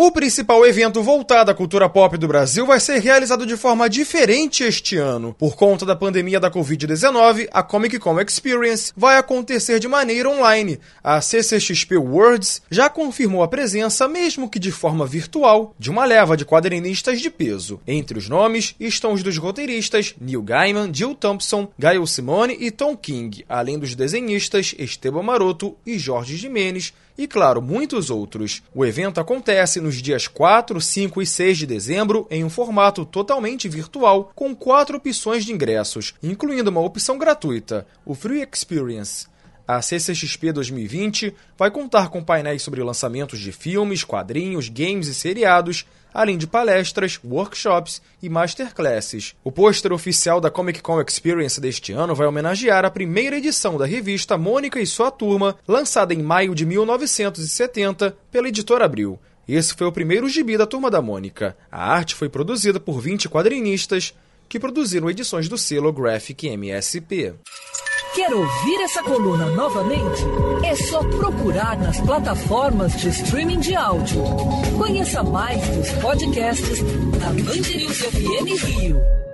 O principal evento voltado à cultura pop do Brasil vai ser realizado de forma diferente este ano. Por conta da pandemia da Covid-19, a Comic Con Experience vai acontecer de maneira online. A CCXP Worlds já confirmou a presença, mesmo que de forma virtual, de uma leva de quadrinistas de peso. Entre os nomes estão os dos roteiristas Neil Gaiman, Jill Thompson, Gail Simone e Tom King, além dos desenhistas Esteban Maroto e Jorge Jimenez, e, claro, muitos outros. O evento acontece nos dias 4, 5 e 6 de dezembro em um formato totalmente virtual, com quatro opções de ingressos, incluindo uma opção gratuita, o Free Experience. A CCXP 2020 vai contar com painéis sobre lançamentos de filmes, quadrinhos, games e seriados, além de palestras, workshops e masterclasses. O pôster oficial da Comic Con Experience deste ano vai homenagear a primeira edição da revista Mônica e sua turma, lançada em maio de 1970 pela editora Abril. Esse foi o primeiro gibi da Turma da Mônica. A arte foi produzida por 20 quadrinistas que produziram edições do selo Graphic MSP. Quer ouvir essa coluna novamente? É só procurar nas plataformas de streaming de áudio. Conheça mais dos podcasts da Band News FM Rio.